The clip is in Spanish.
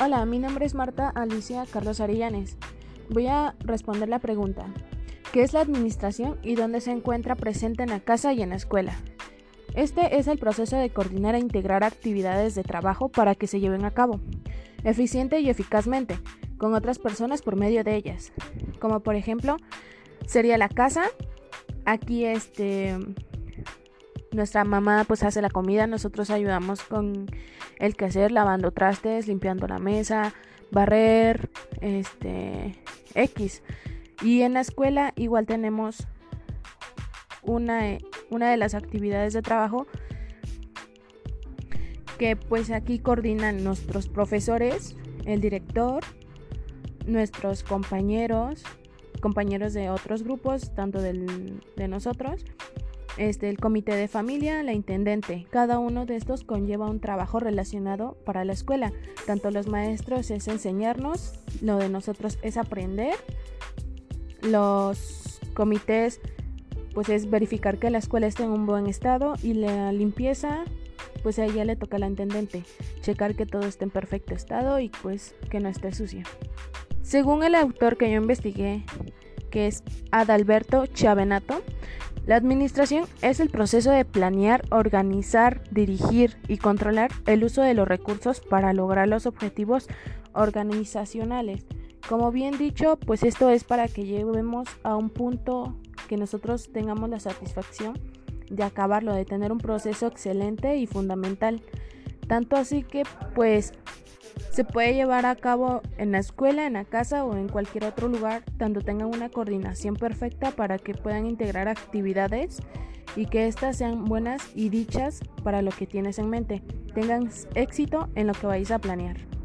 Hola, mi nombre es Marta Alicia Carlos Arillanes. Voy a responder la pregunta. ¿Qué es la administración y dónde se encuentra presente en la casa y en la escuela? Este es el proceso de coordinar e integrar actividades de trabajo para que se lleven a cabo, eficiente y eficazmente, con otras personas por medio de ellas. Como por ejemplo, sería la casa. Aquí este nuestra mamá pues hace la comida, nosotros ayudamos con el quehacer, lavando trastes, limpiando la mesa, barrer, este, X. Y en la escuela igual tenemos una, una de las actividades de trabajo que pues aquí coordinan nuestros profesores, el director, nuestros compañeros, compañeros de otros grupos, tanto del, de nosotros, este, el comité de familia, la intendente. Cada uno de estos conlleva un trabajo relacionado para la escuela. Tanto los maestros es enseñarnos, lo de nosotros es aprender. Los comités pues es verificar que la escuela esté en un buen estado y la limpieza pues a ella le toca a la intendente checar que todo esté en perfecto estado y pues que no esté sucio. Según el autor que yo investigué, que es Adalberto Chavenato, la administración es el proceso de planear, organizar, dirigir y controlar el uso de los recursos para lograr los objetivos organizacionales. Como bien dicho, pues esto es para que lleguemos a un punto que nosotros tengamos la satisfacción de acabarlo, de tener un proceso excelente y fundamental. Tanto así que pues se puede llevar a cabo en la escuela, en la casa o en cualquier otro lugar, tanto tengan una coordinación perfecta para que puedan integrar actividades y que éstas sean buenas y dichas para lo que tienes en mente. Tengan éxito en lo que vais a planear.